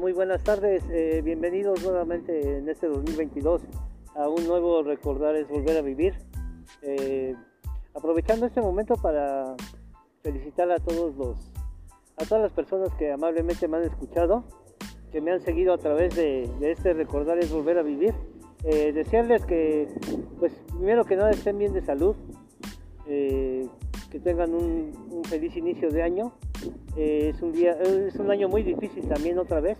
Muy buenas tardes. Eh, bienvenidos nuevamente en este 2022 a un nuevo Recordar es Volver a Vivir. Eh, aprovechando este momento para felicitar a todos los, a todas las personas que amablemente me han escuchado, que me han seguido a través de, este Recordar es Volver a Vivir. Eh, desearles que, pues, primero que nada estén bien de salud, que tengan un feliz inicio de año eh, es, un día, es un año muy difícil también otra vez.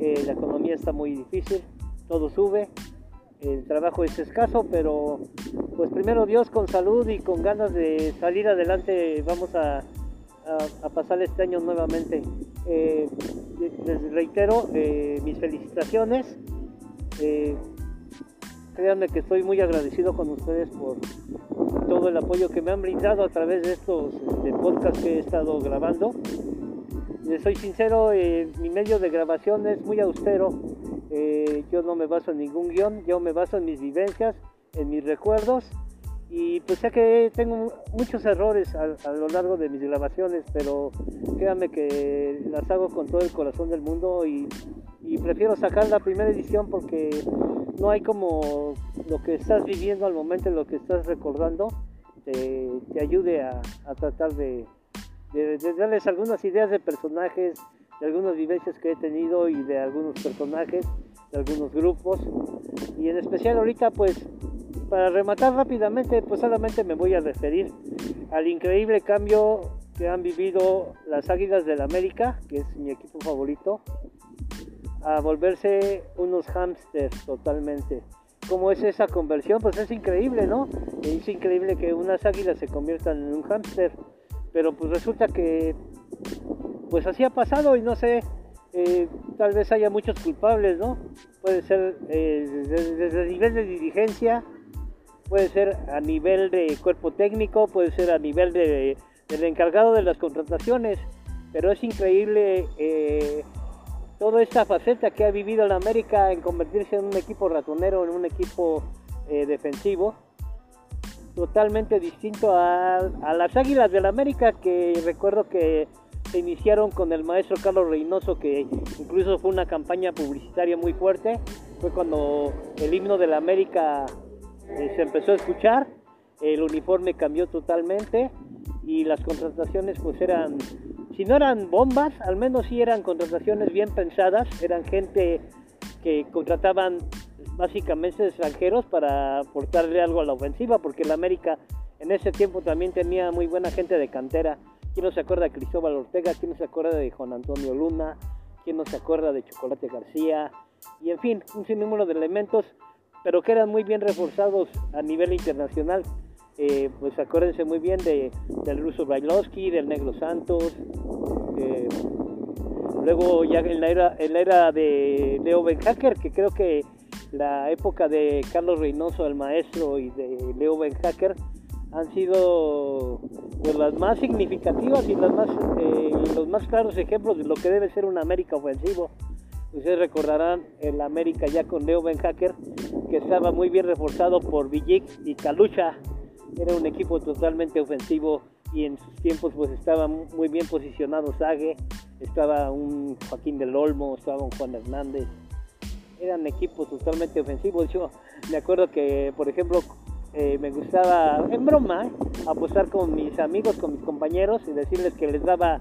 Eh, la economía está muy difícil, todo sube, el trabajo es escaso, pero pues primero Dios con salud y con ganas de salir adelante vamos a, pasar este año nuevamente. Eh, les reitero mis felicitaciones. Créanme que estoy muy agradecido con ustedes por todo el apoyo que me han brindado a través de estos este, podcasts que he estado grabando. Les soy sincero, eh, mi medio de grabación es muy austero. Eh, yo no me baso en ningún guion, yo me baso en mis vivencias, en mis recuerdos. Y pues sé que tengo muchos errores a, lo largo de mis grabaciones, pero créanme que las hago con todo el corazón del mundo y, prefiero sacar la primera edición porque no hay como lo que estás viviendo al momento, lo que estás recordando, te, ayude a, tratar de, darles algunas ideas de personajes, de algunas vivencias que he tenido y de algunos personajes, de algunos grupos. Y en especial ahorita pues para rematar rápidamente pues solamente me voy a referir al increíble cambio que han vivido las Águilas del América, que es mi equipo favorito, a volverse unos hamsters totalmente. ¿Cómo es esa conversión? Pues es increíble, ¿no? Es increíble que unas águilas se conviertan en un hámster, pero pues resulta que pues así ha pasado y no sé, eh, tal vez haya muchos culpables, ¿no? Puede ser eh, desde, el nivel de dirigencia, puede ser a nivel de cuerpo técnico, puede ser a nivel de, del encargado de las contrataciones, pero es increíble eh, toda esta faceta que ha vivido la América en convertirse en un equipo ratonero, en un equipo eh, defensivo, totalmente distinto a, las Águilas del la América que recuerdo que se iniciaron con el maestro Carlos Reynoso, que incluso fue una campaña publicitaria muy fuerte. Fue cuando el himno de la América eh, se empezó a escuchar, el uniforme cambió totalmente y las contrataciones pues eran si no eran bombas, al menos sí eran contrataciones bien pensadas, eran gente que contrataban básicamente extranjeros para aportarle algo a la ofensiva, porque el América en ese tiempo también tenía muy buena gente de cantera. ¿Quién no se acuerda de Cristóbal Ortega? ¿Quién no se acuerda de Juan Antonio Luna? ¿Quién no se acuerda de Chocolate García? Y en fin, un sinnúmero de elementos, pero que eran muy bien reforzados a nivel internacional. Eh, pues acuérdense muy bien de, del ruso Brailovsky, del Negro Santos, eh, luego ya en la era, en era de Leo Benhacker, que creo que la época de Carlos Reynoso, el maestro, y de Leo Benhacker han sido pues, las más significativas y las más, eh, los más claros ejemplos de lo que debe ser un América ofensivo. Ustedes recordarán el América ya con Leo Benhacker, que estaba muy bien reforzado por Villic y Calucha era un equipo totalmente ofensivo y en sus tiempos pues estaba muy bien posicionado Sague, estaba un Joaquín del Olmo, estaba un Juan Hernández, eran equipos totalmente ofensivos. Yo me acuerdo que, por ejemplo, eh, me gustaba, en broma, apostar con mis amigos, con mis compañeros y decirles que les daba,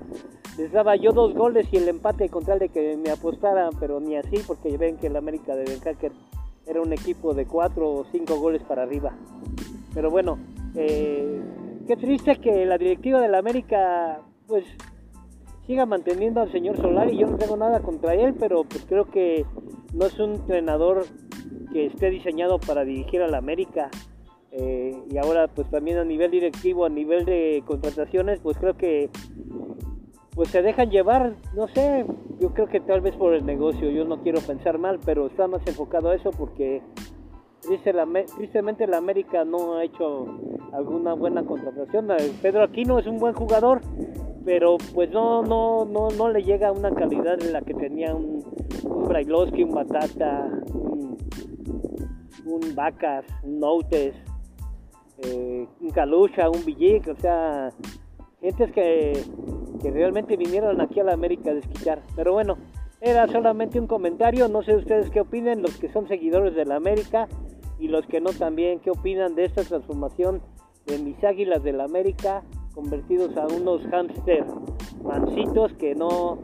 les daba yo dos goles y el empate con tal de que me apostaran, pero ni así, porque ven que el América de Ben era un equipo de cuatro o cinco goles para arriba. Pero bueno, eh, qué triste que la directiva de la América pues siga manteniendo al señor Solari. Yo no tengo nada contra él, pero pues creo que no es un entrenador que esté diseñado para dirigir a la América. Eh, y ahora pues también a nivel directivo, a nivel de contrataciones, pues creo que pues se dejan llevar, no sé, yo creo que tal vez por el negocio, yo no quiero pensar mal, pero está más enfocado a eso porque tristemente la América no ha hecho alguna buena contratación. Eh, Pedro Aquino es un buen jugador, pero pues no, no, no, no le llega a una calidad en la que tenía un, un un Batata, un, un Vacas, un Noutes, eh, un Calucha, un Villic, o sea, gentes que, que realmente vinieron aquí a la América a desquitar. Pero bueno, era solamente un comentario, no sé ustedes qué opinen, los que son seguidores de la América y los que no también, qué opinan de esta transformación de mis águilas de la América convertidos a unos hámster mancitos que no,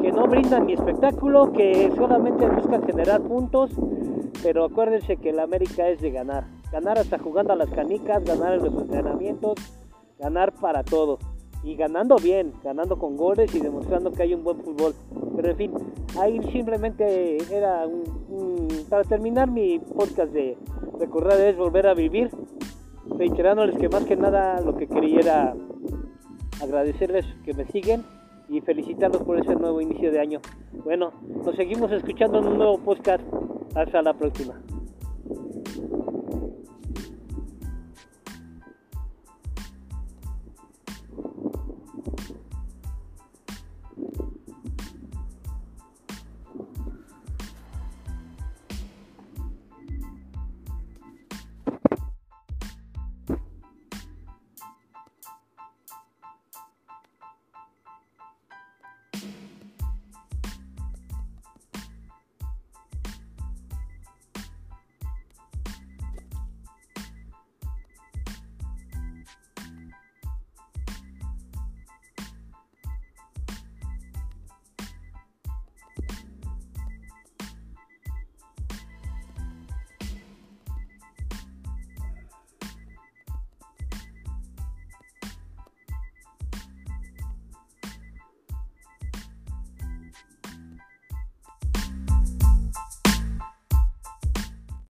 que no brindan mi espectáculo, que solamente buscan generar puntos, pero acuérdense que la América es de ganar, ganar hasta jugando a las canicas, ganar en los entrenamientos, ganar para todo. Y ganando bien, ganando con goles y demostrando que hay un buen fútbol. Pero en fin, ahí simplemente era un, para terminar mi podcast de recordar es volver a vivir, reiterándoles que más que nada lo que quería era agradecerles que me siguen y felicitarlos por ese nuevo inicio de año. Bueno, nos seguimos escuchando en un nuevo podcast. Hasta la próxima.